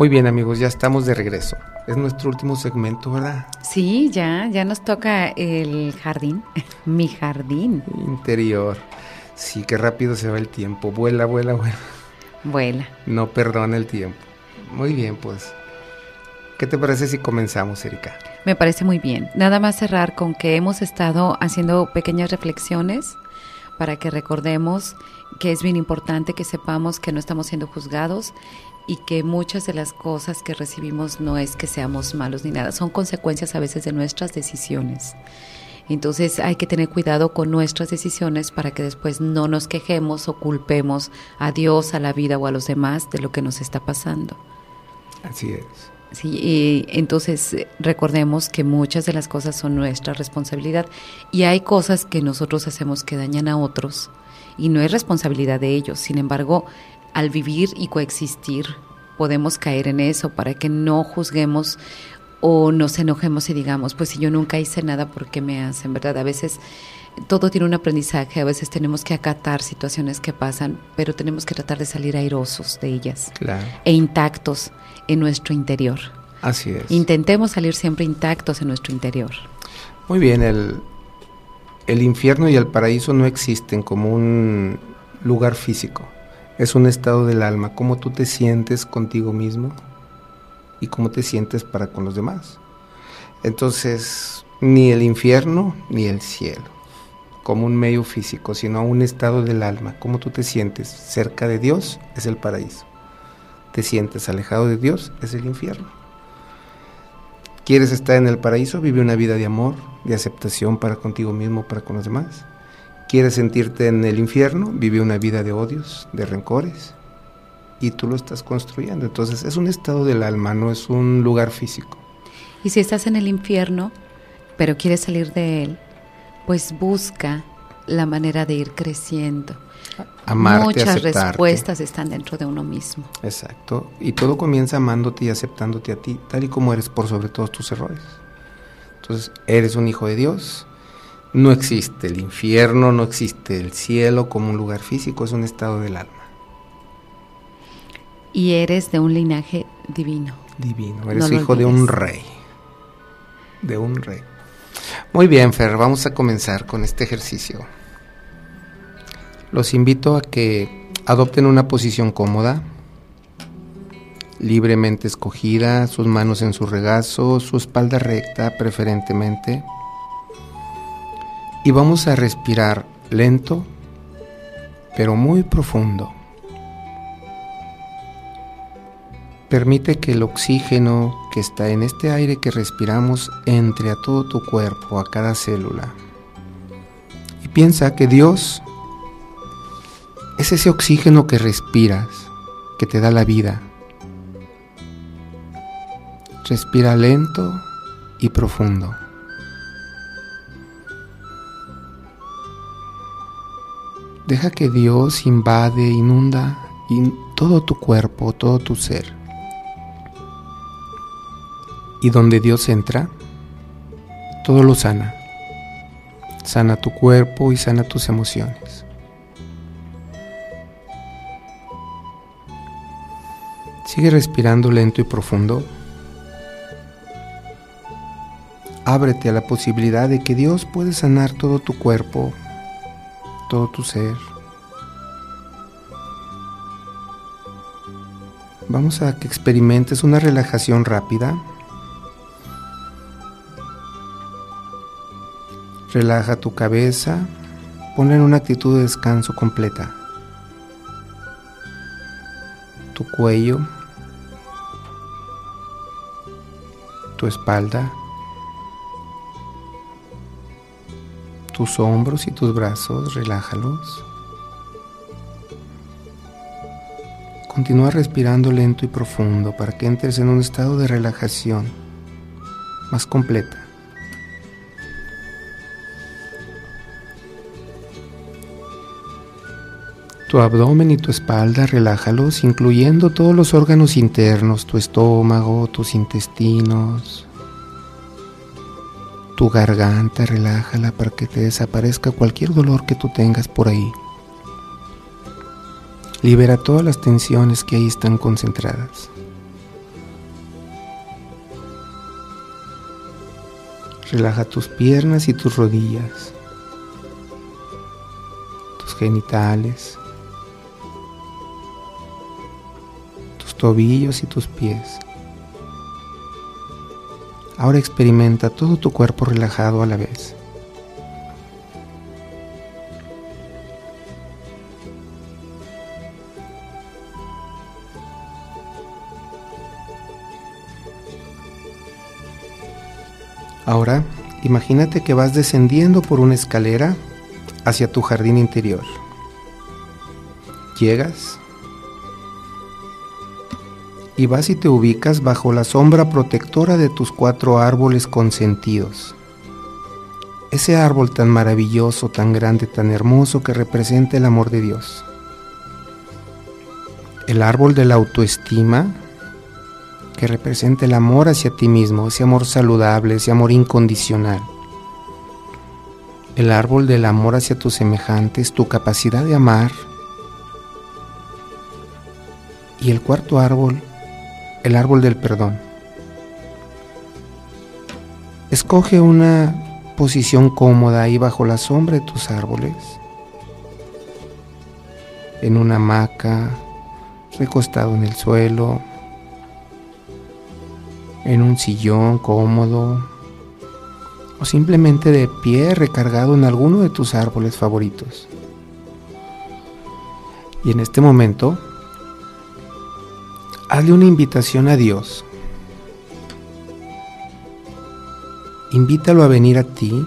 Speaker 5: Muy bien amigos, ya estamos de regreso. Es nuestro último segmento, ¿verdad?
Speaker 4: Sí, ya, ya nos toca el jardín, <laughs> mi jardín.
Speaker 5: Interior. Sí, qué rápido se va el tiempo. Vuela, vuela, vuela.
Speaker 4: Vuela.
Speaker 5: No perdona el tiempo. Muy bien, pues. ¿Qué te parece si comenzamos, Erika?
Speaker 4: Me parece muy bien. Nada más cerrar con que hemos estado haciendo pequeñas reflexiones para que recordemos que es bien importante que sepamos que no estamos siendo juzgados y que muchas de las cosas que recibimos no es que seamos malos ni nada, son consecuencias a veces de nuestras decisiones. Entonces hay que tener cuidado con nuestras decisiones para que después no nos quejemos o culpemos a Dios, a la vida o a los demás de lo que nos está pasando.
Speaker 5: Así es.
Speaker 4: Sí, y entonces eh, recordemos que muchas de las cosas son nuestra responsabilidad y hay cosas que nosotros hacemos que dañan a otros y no es responsabilidad de ellos. Sin embargo, al vivir y coexistir podemos caer en eso para que no juzguemos o nos enojemos y digamos, pues si yo nunca hice nada, ¿por qué me hacen? ¿Verdad? A veces todo tiene un aprendizaje, a veces tenemos que acatar situaciones que pasan, pero tenemos que tratar de salir airosos de ellas
Speaker 5: Claro.
Speaker 4: e intactos en nuestro interior.
Speaker 5: Así es.
Speaker 4: Intentemos salir siempre intactos en nuestro interior.
Speaker 5: Muy bien, el, el infierno y el paraíso no existen como un lugar físico. Es un estado del alma, cómo tú te sientes contigo mismo y cómo te sientes para con los demás. Entonces, ni el infierno ni el cielo, como un medio físico, sino un estado del alma, cómo tú te sientes cerca de Dios es el paraíso. Te sientes alejado de Dios es el infierno. ¿Quieres estar en el paraíso? Vive una vida de amor, de aceptación para contigo mismo, para con los demás. ¿Quieres sentirte en el infierno? Vive una vida de odios, de rencores. Y tú lo estás construyendo. Entonces es un estado del alma, no es un lugar físico.
Speaker 4: Y si estás en el infierno, pero quieres salir de él, pues busca la manera de ir creciendo.
Speaker 5: Amarte,
Speaker 4: Muchas
Speaker 5: aceptarte.
Speaker 4: respuestas están dentro de uno mismo.
Speaker 5: Exacto. Y todo comienza amándote y aceptándote a ti, tal y como eres por sobre todos tus errores. Entonces, eres un hijo de Dios. No existe el infierno, no existe el cielo como un lugar físico, es un estado del alma.
Speaker 4: Y eres de un linaje divino.
Speaker 5: Divino. Eres
Speaker 4: No
Speaker 5: hijo de un rey. De un rey. Muy bien, Fer, vamos a comenzar con este ejercicio. Los invito a que adopten una posición cómoda, libremente escogida, sus manos en su regazo, su espalda recta preferentemente. Y vamos a respirar lento, pero muy profundo. Permite que el oxígeno que está en este aire que respiramos entre a todo tu cuerpo, a cada célula. Y piensa que Dios es ese oxígeno que respiras, que te da la vida. Respira lento y profundo. Deja que Dios invade, inunda in- todo tu cuerpo, todo tu ser. Y donde Dios entra, todo lo sana. Sana tu cuerpo y sana tus emociones. Sigue respirando lento y profundo. Ábrete a la posibilidad de que Dios puede sanar todo tu cuerpo, todo tu ser. Vamos a que experimentes una relajación rápida. Relaja tu cabeza, ponla en una actitud de descanso completa. Tu cuello, tu espalda, tus hombros y tus brazos, relájalos. Continúa respirando lento y profundo para que entres en un estado de relajación más completa. Tu abdomen y tu espalda relájalos, incluyendo todos los órganos internos, tu estómago, tus intestinos, tu garganta, relájala para que te desaparezca cualquier dolor que tú tengas por ahí. Libera todas las tensiones que ahí están concentradas. Relaja tus piernas y tus rodillas, tus genitales, tus tobillos y tus pies. Ahora experimenta todo tu cuerpo relajado a la vez. Ahora, imagínate que vas descendiendo por una escalera hacia tu jardín interior. Llegas y vas y te ubicas bajo la sombra protectora de tus cuatro árboles consentidos. Ese árbol tan maravilloso, tan grande, tan hermoso que representa el amor de Dios. El árbol de la autoestima que representa el amor hacia ti mismo, ese amor saludable, ese amor incondicional. El árbol del amor hacia tus semejantes, tu capacidad de amar. Y el cuarto árbol, el árbol del perdón. Escoge una posición cómoda ahí bajo la sombra de tus árboles, en una hamaca, recostado en el suelo, en un sillón cómodo o simplemente de pie recargado en alguno de tus árboles favoritos. Y en este momento, hazle una invitación a Dios. Invítalo a venir a ti.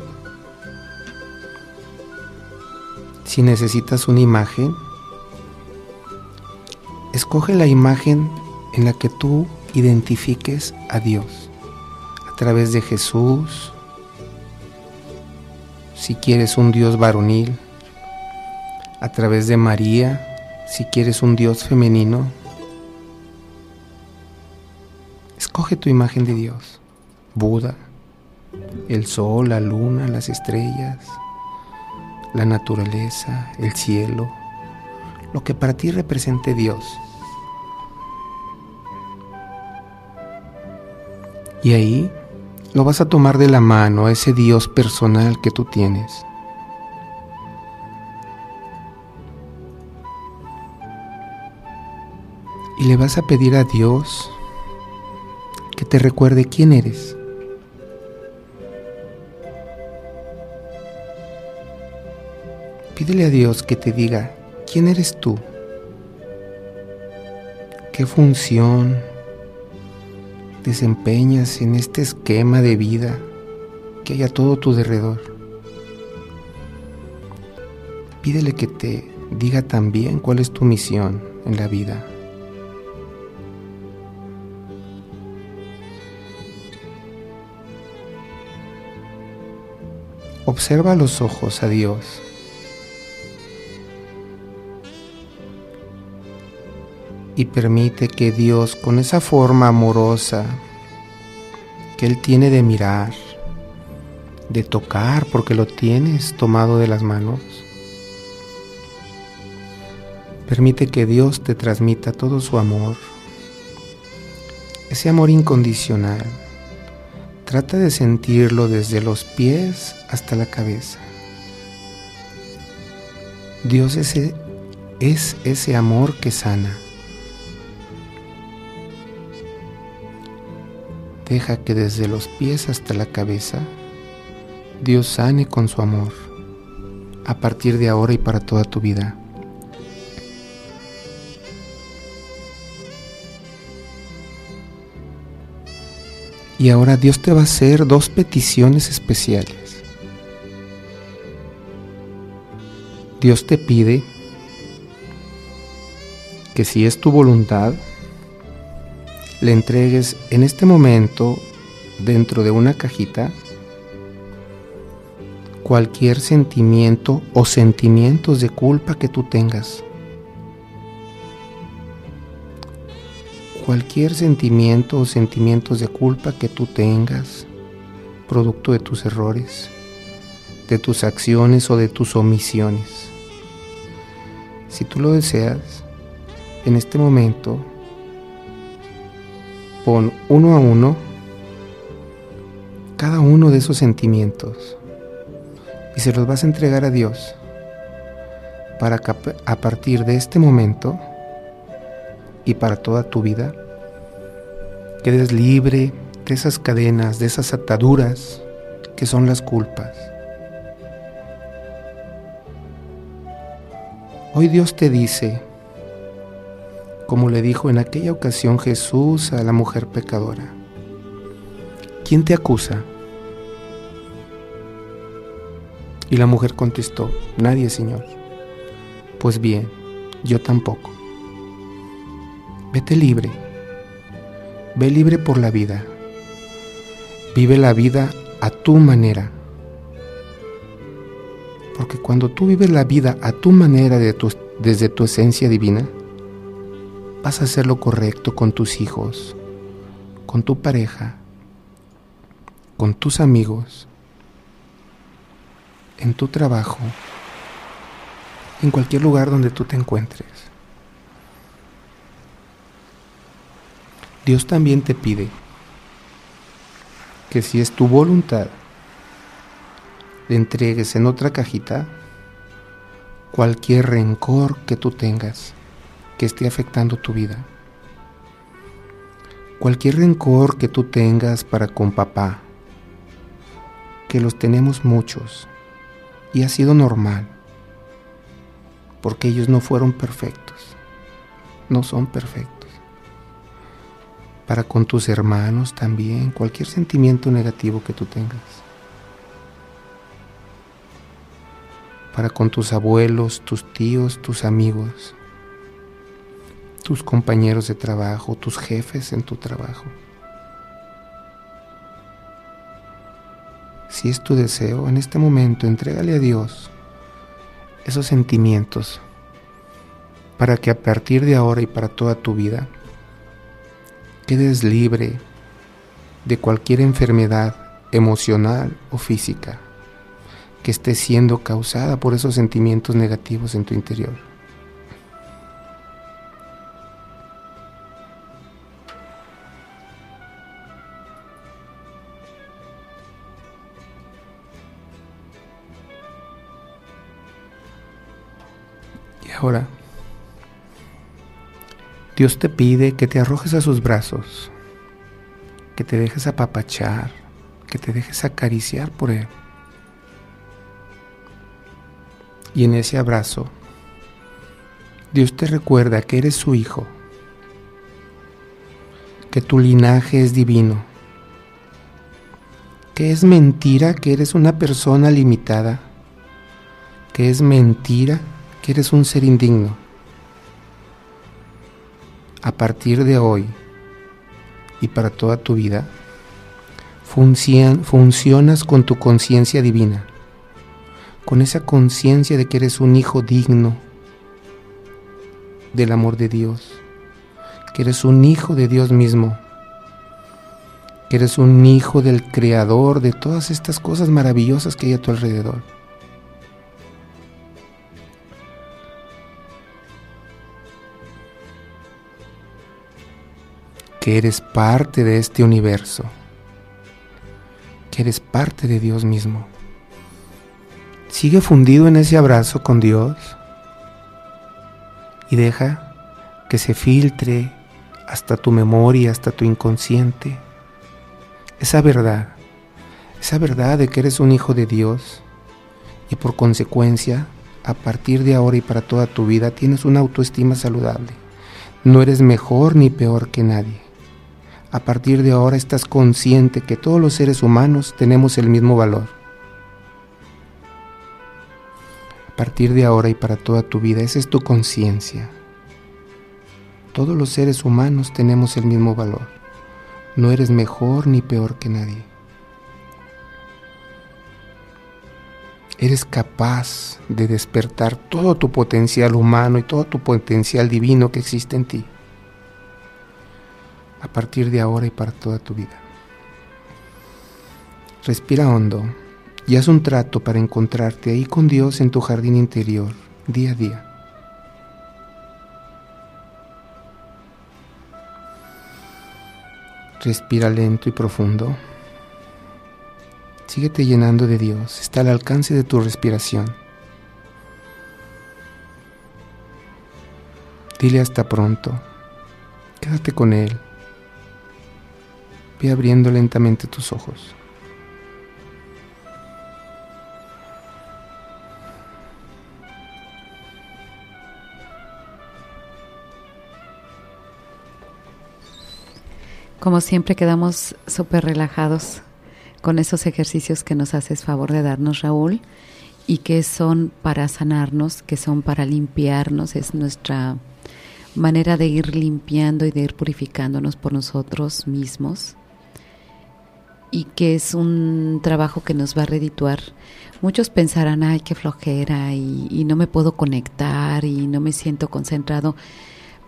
Speaker 5: Si necesitas una imagen, escoge la imagen en la que tú identifiques a Dios a través de Jesús, si quieres un Dios varonil, a través de María, si quieres un Dios femenino. Escoge tu imagen de Dios, Buda, el sol, la luna, las estrellas, la naturaleza, el cielo, lo que para ti represente Dios. Y ahí lo vas a tomar de la mano a ese Dios personal que tú tienes. Y le vas a pedir a Dios que te recuerde quién eres. Pídele a Dios que te diga quién eres tú, qué función, desempeñas en este esquema de vida que hay a todo tu derredor. Pídele que te diga también cuál es tu misión en la vida. Observa los ojos a Dios. y permite que Dios, con esa forma amorosa que Él tiene de mirar, de tocar, porque lo tienes tomado de las manos, permite que Dios te transmita todo su amor, ese amor incondicional. Trata de sentirlo desde los pies hasta la cabeza. Dios es ese amor que sana. Deja que desde los pies hasta la cabeza Dios sane con su amor a partir de ahora y para toda tu vida. Y ahora Dios te va a hacer dos peticiones especiales. Dios te pide que si es tu voluntad, le entregues en este momento dentro de una cajita cualquier sentimiento o sentimientos de culpa que tú tengas. Cualquier sentimiento o sentimientos de culpa que tú tengas, producto de tus errores, de tus acciones o de tus omisiones. Si tú lo deseas, en este momento Pon uno a uno cada uno de esos sentimientos y se los vas a entregar a Dios para que a partir de este momento y para toda tu vida quedes libre de esas cadenas, de esas ataduras que son las culpas. Hoy Dios te dice, como le dijo en aquella ocasión Jesús a la mujer pecadora. ¿Quién te acusa? Y la mujer contestó, nadie, Señor. Pues bien, yo tampoco. Vete libre, Ve libre por la vida. Vive la vida a tu manera. Porque cuando tú vives la vida a tu manera de desde tu esencia divina, vas a hacer lo correcto con tus hijos, con tu pareja, con tus amigos, en tu trabajo, en cualquier lugar donde tú te encuentres. Dios también te pide que si es tu voluntad, le entregues en otra cajita cualquier rencor que tú tengas que esté afectando tu vida. Cualquier rencor que tú tengas para con papá, que los tenemos muchos y ha sido normal, porque ellos no fueron perfectos, no son perfectos. Para con tus hermanos también, cualquier sentimiento negativo que tú tengas. Para con tus abuelos, tus tíos, tus amigos, tus compañeros de trabajo, tus jefes en tu trabajo. Si es tu deseo, en este momento entrégale a Dios esos sentimientos para que a partir de ahora y para toda tu vida quedes libre de cualquier enfermedad emocional o física que esté siendo causada por esos sentimientos negativos en tu interior. ahora, Dios te pide que te arrojes a sus brazos, que te dejes apapachar, que te dejes acariciar por Él. Y en ese abrazo, Dios te recuerda que eres su hijo, que tu linaje es divino, que es mentira que eres una persona limitada, que es mentira que eres un ser indigno. A partir de hoy y para toda tu vida, funcionas con tu conciencia divina, con esa conciencia de que eres un hijo digno del amor de Dios, que eres un hijo de Dios mismo, que eres un hijo del Creador de todas estas cosas maravillosas que hay a tu alrededor. Que eres parte de este universo, que eres parte de Dios mismo. Sigue fundido en ese abrazo con Dios y deja que se filtre hasta tu memoria, hasta tu inconsciente, esa verdad, esa verdad de que eres un hijo de Dios y por consecuencia, a partir de ahora y para toda tu vida, tienes una autoestima saludable. No eres mejor ni peor que nadie. A partir de ahora estás consciente que todos los seres humanos tenemos el mismo valor. A partir de ahora y para toda tu vida, esa es tu conciencia. Todos los seres humanos tenemos el mismo valor. No eres mejor ni peor que nadie. Eres capaz de despertar todo tu potencial humano y todo tu potencial divino que existe en ti a partir de ahora y para toda tu vida. Respira hondo y haz un trato para encontrarte ahí con Dios en tu jardín interior, día a día. Respira lento y profundo. Síguete llenando de Dios, está al alcance de tu respiración. Dile hasta pronto, quédate con Él abriendo lentamente tus ojos.
Speaker 4: Como siempre quedamos súper relajados con esos ejercicios que nos haces favor de darnos Raúl y que son para sanarnos, que son para limpiarnos, es nuestra manera de ir limpiando y de ir purificándonos por nosotros mismos y que es un trabajo que nos va a redituar. Muchos pensarán, ay, qué flojera y, y, no me puedo conectar y no me siento concentrado,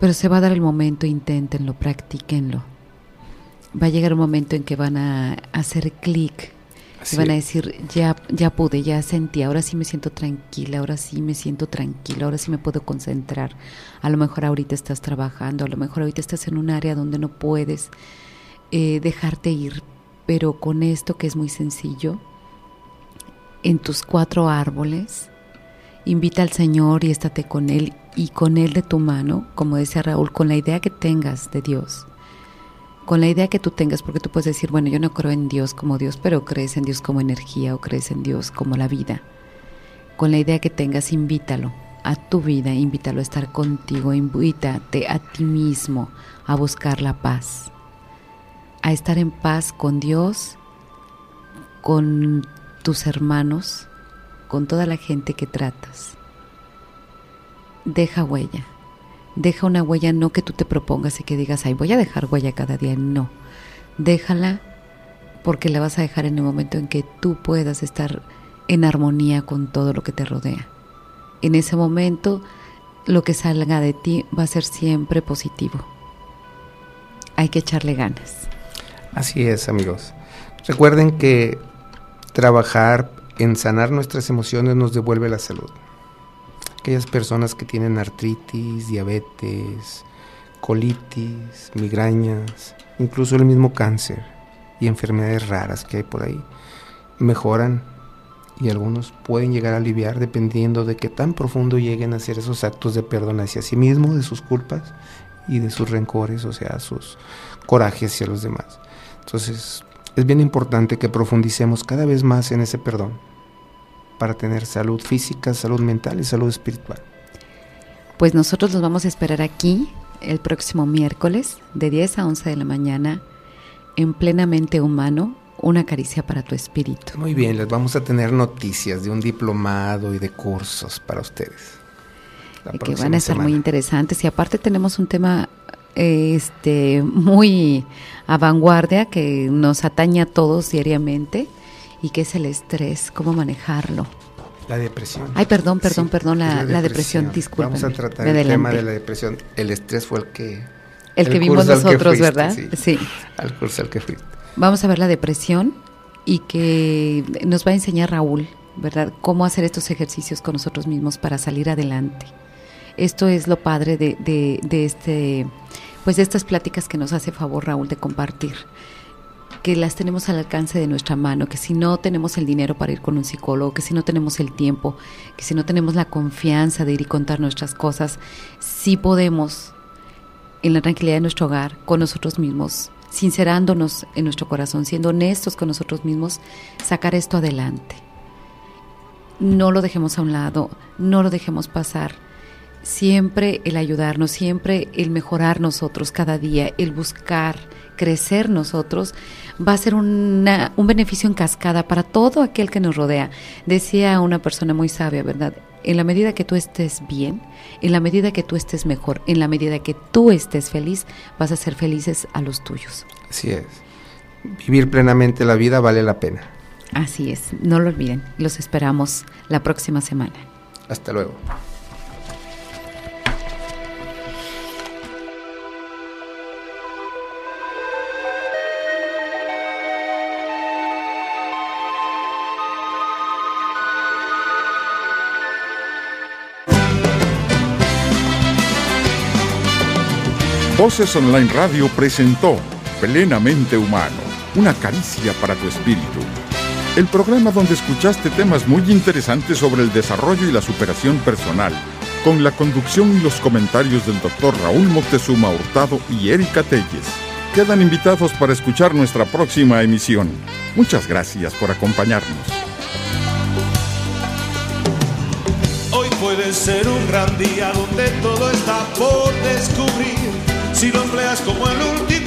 Speaker 4: pero se va a dar el momento, inténtenlo, practíquenlo. Va a llegar un momento en que van a hacer clic y van a decir, ya, ya pude, ya sentí, ahora sí me siento tranquila, ahora sí me siento tranquila, ahora sí me puedo concentrar. A lo mejor ahorita estás trabajando, a lo mejor ahorita estás en un área donde no puedes eh, dejarte ir, pero con esto que es muy sencillo, en tus cuatro árboles, invita al Señor y estate con Él y con Él de tu mano, como decía Raúl, con la idea que tengas de Dios con la idea que tú tengas, porque tú puedes decir, bueno, yo no creo en Dios como Dios, pero crees en Dios como energía o crees en Dios como la vida. Con la idea que tengas, invítalo a tu vida, invítalo a estar contigo, invítate a ti mismo a buscar la paz, a estar en paz con Dios, con tus hermanos, con toda la gente que tratas. Deja huella deja una huella no que tú te propongas y que digas, ay, voy a dejar huella cada día, no. Déjala porque la vas a dejar en el momento en que tú puedas estar en armonía con todo lo que te rodea. En ese momento, lo que salga de ti va a ser siempre positivo. Hay que echarle ganas.
Speaker 5: Así es, amigos. Recuerden que trabajar en sanar nuestras emociones nos devuelve la salud aquellas personas que tienen artritis, diabetes, colitis, migrañas, incluso el mismo cáncer y enfermedades raras que hay por ahí, mejoran y algunos pueden llegar a aliviar dependiendo de qué tan profundo lleguen a hacer esos actos de perdón hacia sí mismos, de sus culpas y de sus rencores, o sea, sus corajes hacia los demás. Entonces, es bien importante que profundicemos cada vez más en ese perdón para tener salud física, salud mental y salud espiritual.
Speaker 4: Pues nosotros los vamos a esperar aquí el próximo miércoles de 10 a 11 de la mañana en Plenamente Humano, una caricia para tu espíritu.
Speaker 5: Muy bien, les vamos a tener noticias de un diplomado y de cursos para ustedes.
Speaker 4: que van a estar muy interesantes y aparte tenemos un tema este muy a vanguardia que nos atañe a todos diariamente y qué es el estrés, cómo manejarlo.
Speaker 5: La depresión.
Speaker 4: Ay, perdón, perdón, perdón, la, depresión, disculpa.
Speaker 5: Vamos a tratar el tema de la depresión. El estrés fue el que...
Speaker 4: El, que vimos nosotros, ¿verdad?
Speaker 5: Sí, Al curso al que fui.
Speaker 4: Vamos a ver la depresión y que nos va a enseñar Raúl, ¿verdad? Cómo hacer estos ejercicios con nosotros mismos para salir adelante. Esto es lo padre de, de, de este, pues estas pláticas que nos hace favor Raúl de compartir que las tenemos al alcance de nuestra mano, que si no tenemos el dinero para ir con un psicólogo, que si no tenemos el tiempo, que si no tenemos la confianza de ir y contar nuestras cosas, sí podemos, en la tranquilidad de nuestro hogar, con nosotros mismos, sincerándonos en nuestro corazón, siendo honestos con nosotros mismos, sacar esto adelante. No lo dejemos a un lado, no lo dejemos pasar. Siempre el ayudarnos, siempre el mejorar nosotros cada día, el buscar crecer nosotros, va a ser un beneficio en cascada para todo aquel que nos rodea. Decía una persona muy sabia, ¿verdad? En la medida que tú estés bien, en la medida que tú estés mejor, en la medida que tú estés feliz, vas a ser felices a los tuyos.
Speaker 5: Así es. Vivir plenamente la vida vale la pena.
Speaker 4: Así es, no lo olviden. Los esperamos la próxima semana.
Speaker 5: Hasta luego.
Speaker 1: Voces Online Radio presentó Plenamente Humano, una caricia para tu espíritu. El programa donde escuchaste temas muy interesantes sobre el desarrollo y la superación personal, con la conducción y los comentarios del doctor Raúl Moctezuma Hurtado y Erika Telles. Quedan invitados para escuchar nuestra próxima emisión. Muchas gracias por acompañarnos.
Speaker 3: Hoy puede ser un gran día donde todo está por descubrir si lo empleas como el último